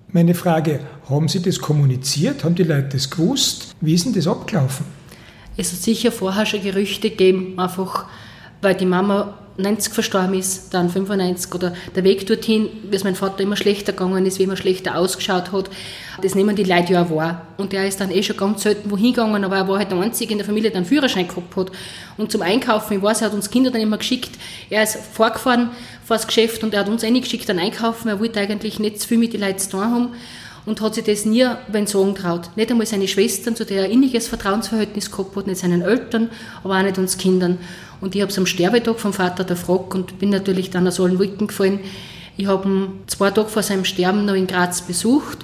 meine Frage, haben Sie das kommuniziert? Haben die Leute das gewusst? Wie ist denn das abgelaufen? Es hat sicher vorher schon Gerüchte gegeben, einfach weil die Mama 90 verstorben ist, dann 95 oder der Weg dorthin, wie es mein Vater immer schlechter gegangen ist, wie immer schlechter ausgeschaut hat, das nehmen die Leute ja wahr. Und der ist dann eh schon ganz selten wohin gegangen, aber er war halt der Einzige in der Familie, der einen Führerschein gehabt hat. Und zum Einkaufen, ich weiß, er hat uns Kinder dann immer geschickt, er ist vorgefahren vor das Geschäft und er hat uns eh nicht geschickt dann einkaufen, er wollte eigentlich nicht zu viel mit den Leuten zu tun haben und hat sich das nie wenn sagen traut. Nicht einmal seine Schwestern, zu der er inniges Vertrauensverhältnis gehabt hat, nicht seinen Eltern, aber auch nicht uns Kindern. Und ich habe es am Sterbetag vom Vater der Frock und bin natürlich dann aus allen Wolken gefallen. Ich habe ihn zwei Tage vor seinem Sterben noch in Graz besucht.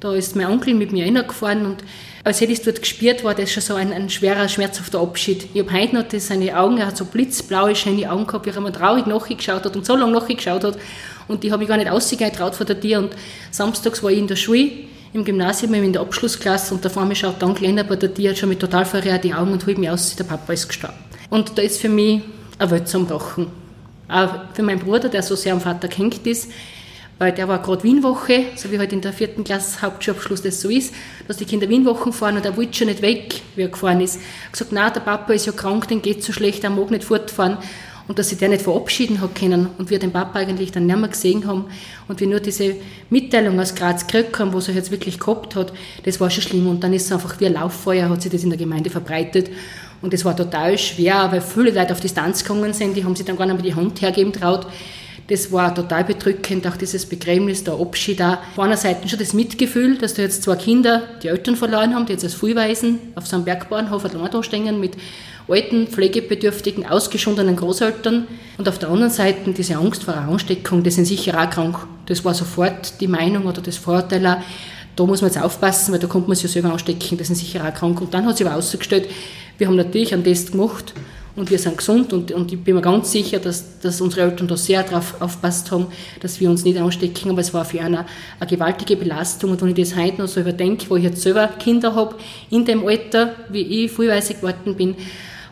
Da ist mein Onkel mit mir reingefahren und als hätte ich es dort gespürt, war das schon so ein, ein schwerer, schmerzhafter Abschied. Ich habe heute noch seine Augen, er hat so blitzblaue, schöne Augen gehabt, wie er mir traurig nachgeschaut hat und so lange nachgeschaut hat. Und die habe ich gar nicht ausgetraut vor der Tür. Und samstags war ich in der Schule, im Gymnasium, in der Abschlussklasse und da vor mir schaut dann kleiner bei der Tür, hat schon mit total verrät die Augen und holt mich aus, der Papa ist gestorben. Und da ist für mich eine Welt zusammengebrochen. Auch für meinen Bruder, der so sehr am Vater gehängt ist, weil der war gerade Wienwoche, so wie halt in der vierten Klasse Hauptschulabschluss das so ist, dass die Kinder Wienwochen fahren und er wollte schon nicht weg, wie er gefahren ist. Er hat gesagt, nein, der Papa ist ja krank, den geht so schlecht, er mag nicht fortfahren und dass sie der nicht verabschieden hat können und wir den Papa eigentlich dann nicht mehr gesehen haben und wir nur diese Mitteilung aus Graz gekriegt haben, was er jetzt wirklich gehabt hat, das war schon schlimm und dann ist es einfach wie ein Lauffeuer, hat sich das in der Gemeinde verbreitet und das war total schwer, weil viele Leute auf Distanz gegangen sind, die haben sich dann gar nicht mehr die Hand hergeben traut. Das war total bedrückend, auch dieses Begräbnis, der Abschied da. Auf einer Seite schon das Mitgefühl, dass da jetzt zwei Kinder die Eltern verloren haben, die jetzt als Frühweisen auf so einem Bergbahnhof da stehen mit alten, pflegebedürftigen, ausgeschundenen Großeltern. Und auf der anderen Seite diese Angst vor einer Ansteckung, die sind sicher auch krank. Das war sofort die Meinung oder das Vorurteil auch, da muss man jetzt aufpassen, weil da kommt man sich ja selber anstecken, die sind sicher auch krank. Und dann hat sich aber ausgestellt, wir haben natürlich einen Test gemacht und wir sind gesund und, und ich bin mir ganz sicher, dass, dass unsere Eltern da sehr darauf aufpasst haben, dass wir uns nicht anstecken, aber es war für eine, eine gewaltige Belastung und wenn ich das heute noch so überdenke, wo ich jetzt selber Kinder habe, in dem Alter, wie ich frühweise geworden bin,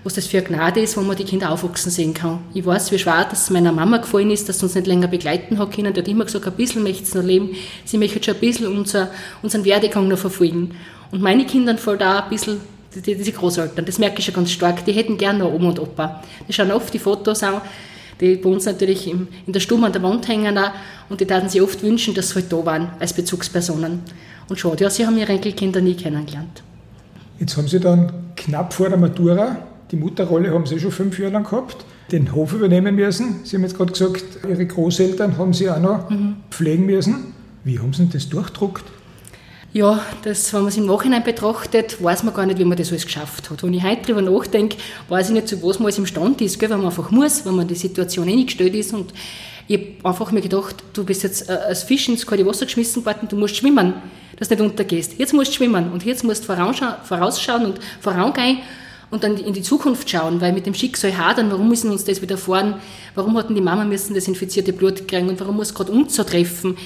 was das für eine Gnade ist, wo man die Kinder aufwachsen sehen kann. Ich weiß, wie schwer das meiner Mama gefallen ist, dass sie uns nicht länger begleiten hat können. Die hat immer gesagt, ein bisschen möchte sie noch leben. Sie möchte schon ein bisschen unser, unseren Werdegang noch verfolgen. Und meine Kinder fallen da ein bisschen die, diese Großeltern, das merke ich schon ganz stark, die hätten gerne noch Oma und Opa. Die schauen oft die Fotos an, die bei uns natürlich im, in der Stube an der Wand hängen auch, und die taten sich oft wünschen, dass sie halt da waren als Bezugspersonen. Und schade, ja, sie haben ihre Enkelkinder nie kennengelernt. Jetzt haben Sie dann knapp vor der Matura, die Mutterrolle haben Sie schon fünf Jahre lang gehabt, den Hof übernehmen müssen. Sie haben jetzt gerade gesagt, Ihre Großeltern haben Sie auch noch mhm. pflegen müssen. Wie haben Sie das durchdruckt? Ja, das, wenn man es im Nachhinein betrachtet, weiß man gar nicht, wie man das alles geschafft hat. Wenn ich heute darüber nachdenke, weiß ich nicht, zu was man alles imstand ist, gell, wenn man einfach muss, wenn man die Situation eingestellt ist. Und ich habe einfach mir gedacht, du bist jetzt äh, als Fisch ins kalte Wasser geschmissen worden, du musst schwimmen, dass du nicht untergehst. Jetzt musst du schwimmen und jetzt musst du vorausschauen und vorangehen und dann in die Zukunft schauen, weil mit dem Schicksal hadern, warum müssen uns das widerfahren, warum hatten die Mama müssen das infizierte Blut kriegen und warum muss gerade uns so treffen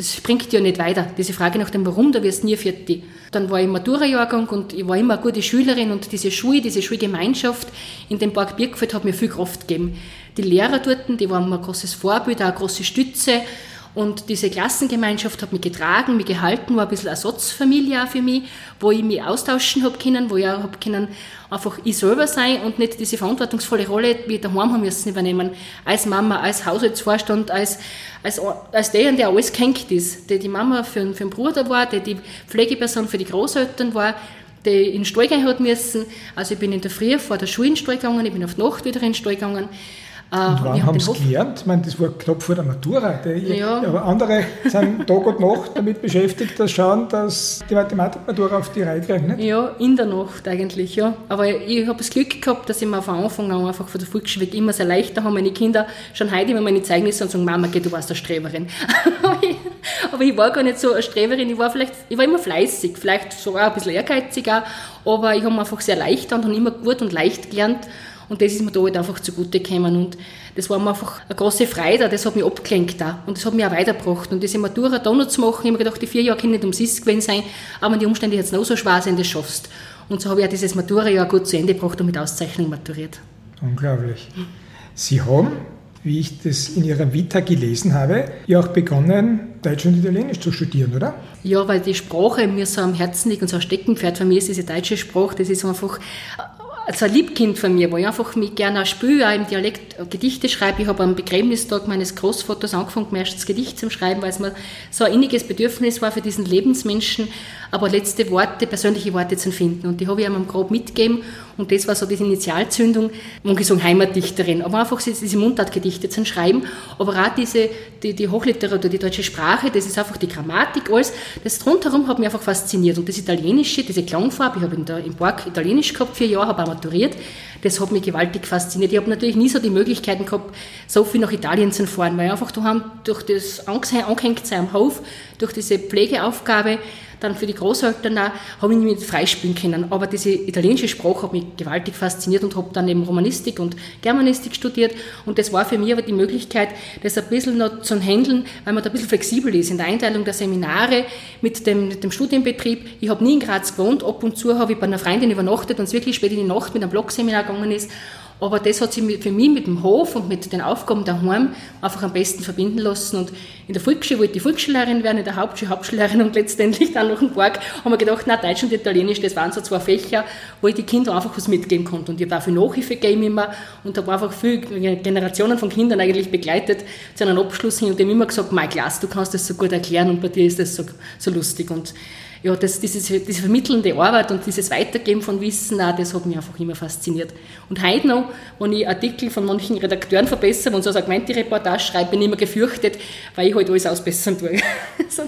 das bringt ja nicht weiter. Diese Frage nach dem Warum, da wirst du nie fertig. Dann war ich im Matura-Jahrgang und ich war immer eine gute Schülerin und diese Schule, diese Schulgemeinschaft in dem Park Birkfeld hat mir viel Kraft gegeben. Die Lehrer dort, die waren mir ein großes Vorbild, auch eine große Stütze Und diese Klassengemeinschaft hat mich getragen, mich gehalten, war ein bisschen Ersatzfamilie auch für mich, wo ich mich austauschen habe können, wo ich auch hab können einfach ich selber sein und nicht diese verantwortungsvolle Rolle wie daheim haben müssen übernehmen, als Mama, als Haushaltsvorstand, als, als, als der, der alles gehängt ist, der die Mama für, für den Bruder war, der die Pflegeperson für die Großeltern war, der in den Stall gehen hat müssen. Also ich bin in der Früh vor der Schule in den Stall gegangen, ich bin auf die Nacht wieder in den Stall gegangen. Äh, und wann haben Sie gelernt? Ich meine, das war knapp vor der Matura. Ja. Aber andere sind Tag und Nacht damit beschäftigt, dass schauen, dass die Mathematikmatura auf die Reihe kriegen. Nicht? Ja, in der Nacht eigentlich, ja. Aber ich habe das Glück gehabt, dass ich mir von Anfang an einfach von der Volksschule weg immer sehr leicht da haben meine Kinder schon heute immer meine Zeugnisse und sagen, Mama, geh, du warst eine Streberin. aber ich war gar nicht so eine Streberin, ich war vielleicht, ich war immer fleißig, vielleicht sogar ein bisschen ehrgeiziger, aber ich habe mir einfach sehr leicht und immer gut und leicht gelernt und das ist mir da halt einfach zugute gekommen. Und das war mir einfach eine große Freude, das hat mich abgelenkt auch. Und das hat mich auch weitergebracht. Und diese Matura da noch zu machen, ich habe mir gedacht, die vier Jahre können nicht umsonst gewesen sein, aber die Umstände jetzt noch so schwer sind, das schaffst. Und so habe ich auch dieses Matura-Jahr gut zu Ende gebracht und mit Auszeichnung maturiert. Unglaublich. Sie haben, wie ich das in Ihrer Vita gelesen habe, ja auch begonnen, Deutsch und Italienisch zu studieren, oder? Ja, weil die Sprache mir so am Herzen liegt und so ein Steckenpferd von mir ist diese deutsche Sprache, das ist einfach also ein Liebkind von mir, wo ich einfach mich gerne auch spüre, auch im Dialekt Gedichte schreibe. Ich habe am Begräbnistag meines Großvaters angefangen, mir erst das Gedicht zu schreiben, weil es mir so ein inniges Bedürfnis war für diesen Lebensmenschen, aber letzte Worte, persönliche Worte zu finden. Und die habe ich ihm grob mitgegeben. Und das war so diese Initialzündung, kann sagen Heimatdichterin, aber einfach diese Mundartgedichte zu schreiben, aber auch diese, die, die Hochliteratur, die deutsche Sprache, das ist einfach die Grammatik, alles, das rundherum hat mich einfach fasziniert. Und das Italienische, diese Klangfarbe, ich habe in der, im Park Italienisch gehabt, vier Jahre, habe maturiert, das hat mich gewaltig fasziniert. Ich habe natürlich nie so die Möglichkeiten gehabt, so viel nach Italien zu fahren, weil einfach daheim durch das Angehängtsein am Hof, durch diese Pflegeaufgabe, dann für die Großeltern auch, habe ich nicht mit freispielen können. Aber diese italienische Sprache hat mich gewaltig fasziniert und habe dann eben Romanistik und Germanistik studiert. Und das war für mich aber die Möglichkeit, das ein bisschen noch zu handeln, weil man da ein bisschen flexibel ist in der Einteilung der Seminare mit dem, mit dem Studienbetrieb. Ich habe nie in Graz gewohnt, ab und zu habe ich bei einer Freundin übernachtet und es wirklich spät in die Nacht mit einem Blogseminar gegangen ist. Aber das hat sich für mich mit dem Hof und mit den Aufgaben daheim einfach am besten verbinden lassen. Und in der Volksschule wollte ich Volksschullehrerin werden, in der Hauptschule Hauptschullehrerin und letztendlich dann noch im Park haben wir gedacht, na, Deutsch und Italienisch, das waren so zwei Fächer, wo ich die Kinder einfach was mitgeben konnte. Und ich habe auch viel Nachhilfe gegeben immer und habe einfach viele Generationen von Kindern eigentlich begleitet zu einem Abschluss hin und dem immer gesagt, mein Klaas, du kannst das so gut erklären und bei dir ist das so, so lustig. Und ja, das, dieses, diese vermittelnde Arbeit und dieses Weitergeben von Wissen, auch, das hat mich einfach immer fasziniert. Und heute noch, wenn ich Artikel von manchen Redakteuren verbessere und so eine Segmente-Reportage schreibe, bin ich immer gefürchtet, weil ich halt alles ausbessern tue. also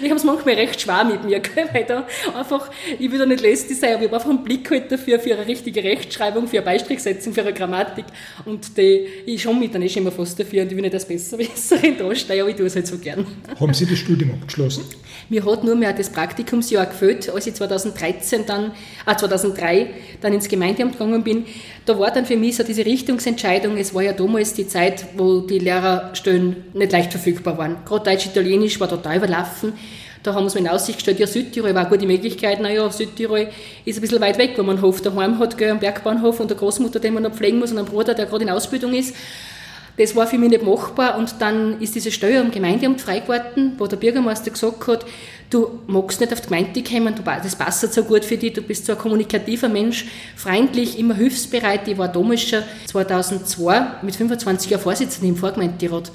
ich habe es manchmal recht schwer mit mir, weil da einfach, ich will da nicht lästig sein, aber ich habe einfach einen Blick halt dafür, für eine richtige Rechtschreibung, für eine Beistrichsetzung, für eine Grammatik und die, ich schon mich dann eh immer fast dafür und ich will nicht als Besserwisserin dastehen, aber ich tue es halt so gern. Haben Sie das Studium abgeschlossen? Mir hat nur mehr das Praktikumsjahr gefällt, als ich 2013 dann, ah, 2003 dann ins Gemeindeamt gegangen bin. Da war dann für mich so diese Richtungsentscheidung. Es war ja damals die Zeit, wo die Lehrerstellen nicht leicht verfügbar waren. Gerade Deutsch, Italienisch war total überlaufen. Da haben wir in Aussicht gestellt, ja, Südtirol war eine gute Möglichkeit. Naja, Südtirol ist ein bisschen weit weg, wo man einen Hof daheim hat, gell, am Bergbahnhof und eine Großmutter, den man noch pflegen muss und einen Bruder, der gerade in Ausbildung ist. Das war für mich nicht machbar. Und dann ist diese Steuer am Gemeindeamt frei geworden, wo der Bürgermeister gesagt hat, du magst nicht auf die Gemeinde kommen, das passt so gut für dich, du bist so ein kommunikativer Mensch, freundlich, immer hilfsbereit. Ich war damals schon 2002 mit 25 Jahren Vorsitzende im Vorgemeinderat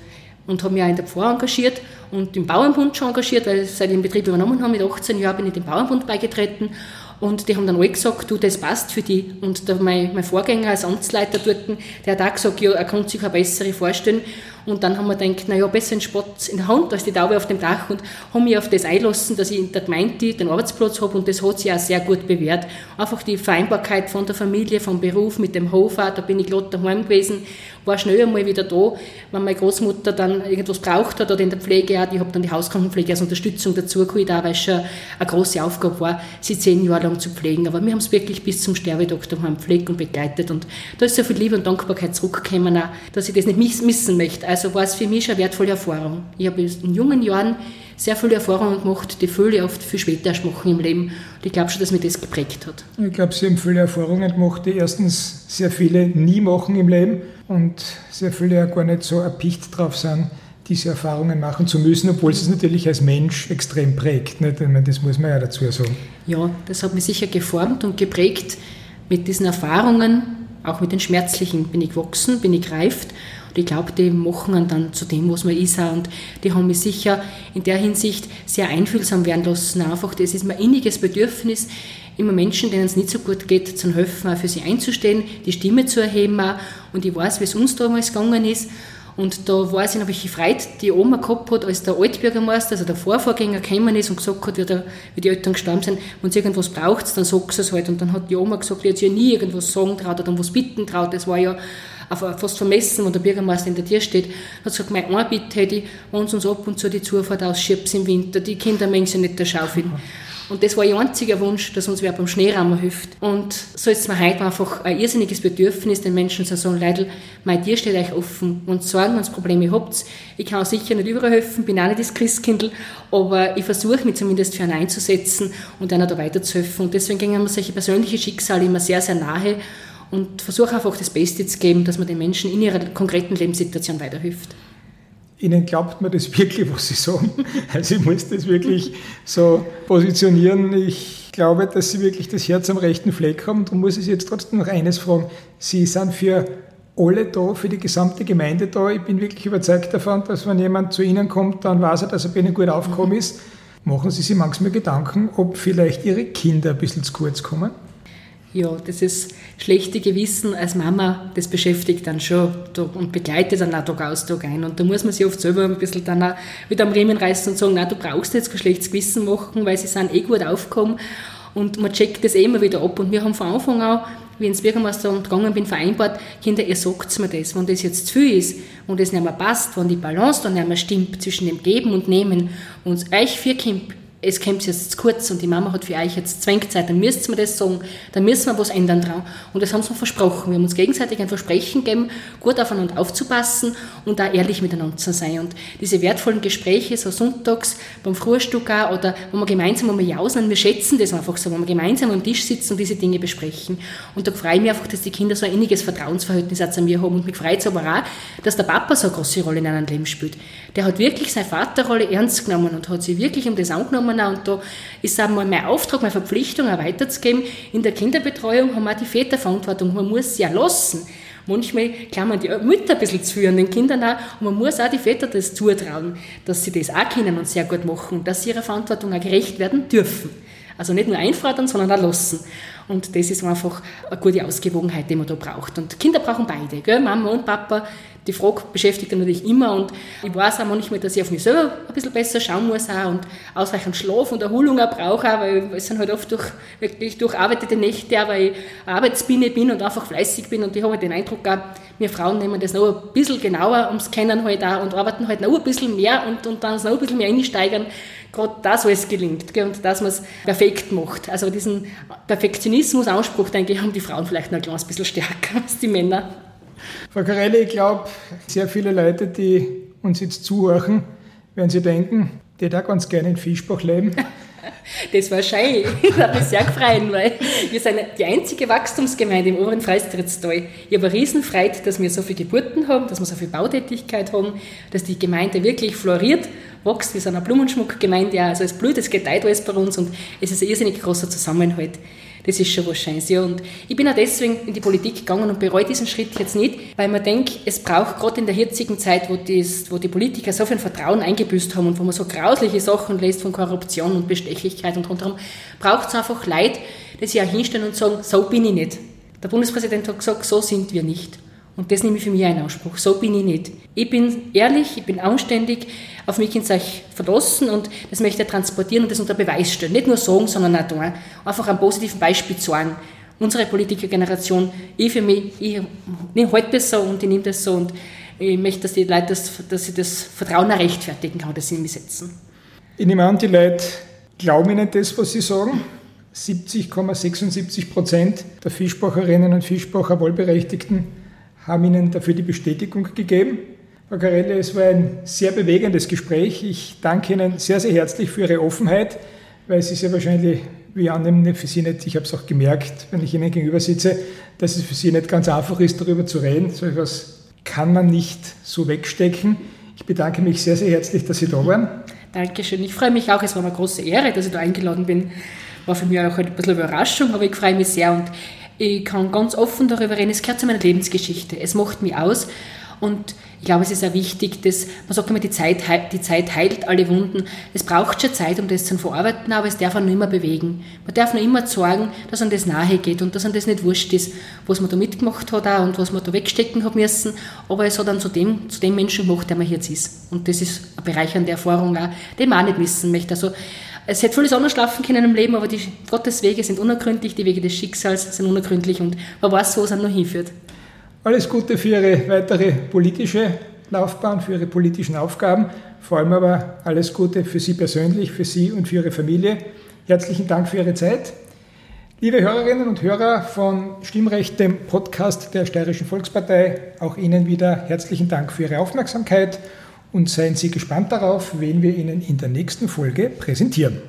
und habe mich auch in der Pfarr engagiert und im Bauernbund schon engagiert, weil seit ich den Betrieb übernommen habe, mit 18 Jahren bin ich dem Bauernbund beigetreten und die haben dann alle gesagt, du, das passt für die. Und der, mein, mein Vorgänger als Amtsleiter dort, der hat auch gesagt, ja, er konnte sich eine bessere vorstellen. Und dann haben wir gedacht, naja, besser ein Spott in der Hand als die Taube auf dem Dach und haben mich auf das einlassen, dass ich in der Gemeinde den Arbeitsplatz habe und das hat sich auch sehr gut bewährt. Einfach die Vereinbarkeit von der Familie, vom Beruf mit dem Hof auch, da bin ich gerade daheim gewesen, war schnell einmal wieder da, wenn meine Großmutter dann irgendwas braucht hat oder in der Pflege auch, ich habe dann die Hauskrankenpflege als Unterstützung dazu geholt, weil es schon eine große Aufgabe war, sie zehn Jahre lang zu pflegen. Aber wir haben es wirklich bis zum Sterbetag daheim gepflegt und begleitet und da ist so viel Liebe und Dankbarkeit zurückgekommen, auch, dass ich das nicht missen möchte. Also war es für mich schon eine wertvolle Erfahrung. Ich habe in jungen Jahren sehr viele Erfahrungen gemacht, die viele oft viel später erst machen im Leben. Und ich glaube schon, dass mir das geprägt hat. Ich glaube, Sie haben viele Erfahrungen gemacht, die erstens sehr viele nie machen im Leben und sehr viele ja gar nicht so erpicht drauf sind, diese Erfahrungen machen zu müssen, obwohl es es natürlich als Mensch extrem prägt. Nicht? Ich meine, das muss man ja dazu sagen. Ja, das hat mich sicher geformt und geprägt. Mit diesen Erfahrungen, auch mit den schmerzlichen, bin ich gewachsen, bin ich gereift. Und ich glaube, die machen einen dann zu dem, was man ist. Und die haben mich sicher in der Hinsicht sehr einfühlsam werden lassen. Einfach, das ist mein inniges Bedürfnis, immer Menschen, denen es nicht so gut geht, zu helfen, auch für sie einzustehen, die Stimme zu erheben. Auch. Und ich weiß, wie es uns damals gegangen ist. Und da weiß ich noch, welche Freude die Oma gehabt hat, als der Altbürgermeister, also der Vorvorgänger, gekommen ist und gesagt hat, wie, der, wie die Eltern gestorben sind, wenn sie irgendwas braucht, dann sagt sie es halt. Und dann hat die Oma gesagt, die hat sich ja nie irgendwas sagen traut oder um was bitten traut. Das war ja fast vermessen, wenn der Bürgermeister in der Tür steht. Hat gesagt, mein Bitte hätte ich, wenn uns ab und zu die Zufahrt ausschiebst im Winter, die Kinder mengen sich nicht der schaufeln. Und das war ihr einziger Wunsch, dass uns wer beim Schneerahmen hilft. Und so ist es mir heute einfach ein irrsinniges Bedürfnis, den Menschen zu sagen, Leute, mein Tier steht euch offen und sagen, wenn ihr Probleme habt. Ich kann auch sicher nicht überall helfen, bin auch nicht das Christkindl, aber ich versuche mich zumindest für einen einzusetzen und einer da weiterzuhelfen. Und deswegen gingen mir solche persönliche Schicksale immer sehr, sehr nahe und versuche einfach das Beste zu geben, dass man den Menschen in ihrer konkreten Lebenssituation weiterhilft. Ihnen glaubt man das wirklich, was Sie sagen? Also ich muss das wirklich so positionieren. Ich glaube, dass Sie wirklich das Herz am rechten Fleck haben. Darum muss ich Sie jetzt trotzdem noch eines fragen. Sie sind für alle da, für die gesamte Gemeinde da. Ich bin wirklich überzeugt davon, dass wenn jemand zu Ihnen kommt, dann weiß er, dass er bei Ihnen gut aufgekommen ist. Machen Sie sich manchmal Gedanken, ob vielleicht Ihre Kinder ein bisschen zu kurz kommen? Ja, das ist schlechte Gewissen als Mama, das beschäftigt dann schon und begleitet dann auch Tag aus, Tag ein. Und da muss man sich oft selber ein bisschen dann auch wieder am Riemen reißen und sagen, na, du brauchst jetzt kein schlechtes Gewissen machen, weil sie sind eh gut aufgekommen. Und man checkt das eh immer wieder ab. Und wir haben von Anfang an, wie ich ins Bürgermeister gegangen bin, vereinbart, Kinder, ihr sagt mir das, wenn das jetzt zu viel ist und das nicht mehr passt, wenn die Balance dann nicht mehr stimmt zwischen dem Geben und Nehmen und euch vier Kinder es kommt jetzt zu kurz und die Mama hat für euch jetzt Zwängzeit, dann müsst ihr mir das sagen, dann müssen wir was ändern dran. Und das haben sie mir versprochen. Wir haben uns gegenseitig ein Versprechen gegeben, gut aufeinander aufzupassen und da ehrlich miteinander zu sein. Und diese wertvollen Gespräche, so sonntags beim Frühstück auch, oder wo wir gemeinsam einmal jausen, wir schätzen das einfach so, wo wir gemeinsam am Tisch sitzen und diese Dinge besprechen. Und da freue ich mich einfach, dass die Kinder so ein inniges Vertrauensverhältnis auch zu mir haben. Und mich freut es aber auch, dass der Papa so eine große Rolle in einem Leben spielt. Der hat wirklich seine Vaterrolle ernst genommen und hat sich wirklich um das angenommen, Firmen und da ist einmal mein Auftrag, meine Verpflichtung auch weiterzugeben. In der Kinderbetreuung haben wir auch die Väterverantwortung. Man muss sie ja lassen. Manchmal klammern die Mütter ein bisschen zu führen, den Kindern auch. Und man muss auch die Väter das zutrauen, dass sie das auch können und sehr gut machen, dass sie ihrer Verantwortung auch gerecht werden dürfen. Also nicht nur einfordern, sondern auch lassen. Und das ist einfach eine gute Ausgewogenheit, die man da braucht. Und Kinder brauchen beide, gell? Mama und Papa. Die Frage beschäftigt natürlich immer und ich weiß auch manchmal, dass ich auf mich selber ein bisschen besser schauen muss auch und ausreichend Schlaf und Erholung auch brauche, auch, weil es sind halt oft durch, wirklich durcharbeitete Nächte, weil ich Arbeitsbiene bin und einfach fleißig bin und ich habe halt den Eindruck auch, wir Frauen nehmen das noch ein bisschen genauer ums Kennen halt auch und arbeiten halt noch ein bisschen mehr und, und dann noch ein bisschen mehr einsteigern, gerade das alles gelingt gell, und dass man es perfekt macht. Also diesen Perfektionismus-Anspruch, denke ich, haben die Frauen vielleicht noch ein kleines bisschen stärker als die Männer. Frau Karelli, ich glaube, sehr viele Leute, die uns jetzt zuhören, werden sich denken, die da ganz gerne in Fischbach leben. Das war schön. Ich habe mich sehr gefreut, weil wir sind die einzige Wachstumsgemeinde im oberen Freistrittstal. Ich habe eine Riesenfreude, dass wir so viele Geburten haben, dass wir so viel Bautätigkeit haben, dass die Gemeinde wirklich floriert, wächst. Wir sind eine Blumenschmuckgemeinde, also es blüht, es gedeiht alles bei uns und es ist ein irrsinnig großer Zusammenhalt. Das ist schon was Schönes. Ja. Und ich bin auch deswegen in die Politik gegangen und bereue diesen Schritt jetzt nicht, weil man denkt, es braucht gerade in der jetzigen Zeit, wo, das, wo die Politiker so viel Vertrauen eingebüßt haben und wo man so grausliche Sachen lässt von Korruption und Bestechlichkeit und rundherum, braucht es einfach Leute, die sich auch hinstellen und sagen, so bin ich nicht. Der Bundespräsident hat gesagt, so sind wir nicht. Und das nehme ich für mich einen Anspruch. So bin ich nicht. Ich bin ehrlich, ich bin anständig, auf mich ins euch verlassen und das möchte ich transportieren und das unter Beweis stellen. Nicht nur sagen, sondern auch tun. Einfach ein positiven Beispiel zeigen. Unsere Politikergeneration, ich für mich, ich, ich halte das so und ich nehme das so und ich möchte, dass die Leute das, dass sie das Vertrauen auch rechtfertigen kann, das sie in mich setzen. Ich nehme an, die Leute glauben Ihnen das, was Sie sagen. 70,76 Prozent der Fischbacherinnen und Fischbacher Wahlberechtigten haben Ihnen dafür die Bestätigung gegeben. Frau Carelli, es war ein sehr bewegendes Gespräch. Ich danke Ihnen sehr, sehr herzlich für Ihre Offenheit, weil ist ja wahrscheinlich, wie ich annehme, für Sie nicht, ich habe es auch gemerkt, wenn ich Ihnen gegenüber sitze, dass es für Sie nicht ganz einfach ist, darüber zu reden. So etwas kann man nicht so wegstecken. Ich bedanke mich sehr, sehr herzlich, dass Sie da waren. Dankeschön. Ich freue mich auch. Es war eine große Ehre, dass ich da eingeladen bin. War für mich auch ein bisschen Überraschung, aber ich freue mich sehr und ich kann ganz offen darüber reden. Es gehört zu meiner Lebensgeschichte. Es macht mich aus und ich glaube, es ist auch wichtig, dass man sagt immer, die Zeit, die Zeit heilt alle Wunden. Es braucht schon Zeit, um das zu verarbeiten, aber es darf auch noch immer bewegen. Man darf noch immer sorgen, dass an das nahe geht und dass an das nicht wurscht ist, was man da mitgemacht hat auch und was man da wegstecken hat müssen. Aber es hat dann zu dem, zu dem Menschen gemacht, der man jetzt ist. Und das ist eine bereichernde Erfahrung auch, die man auch nicht missen möchte. Also, es hätte vieles anders schlafen können im Leben, aber die Gottes Wege sind unergründlich, die Wege des Schicksals sind unergründlich und man weiß, wo es dann noch hinführt. Alles Gute für Ihre weitere politische Laufbahn, für Ihre politischen Aufgaben. Vor allem aber alles Gute für Sie persönlich, für Sie und für Ihre Familie. Herzlichen Dank für Ihre Zeit. Liebe Hörerinnen und Hörer von Stimmrecht, dem Podcast der Steirischen Volkspartei, auch Ihnen wieder herzlichen Dank für Ihre Aufmerksamkeit und seien Sie gespannt darauf, wen wir Ihnen in der nächsten Folge präsentieren.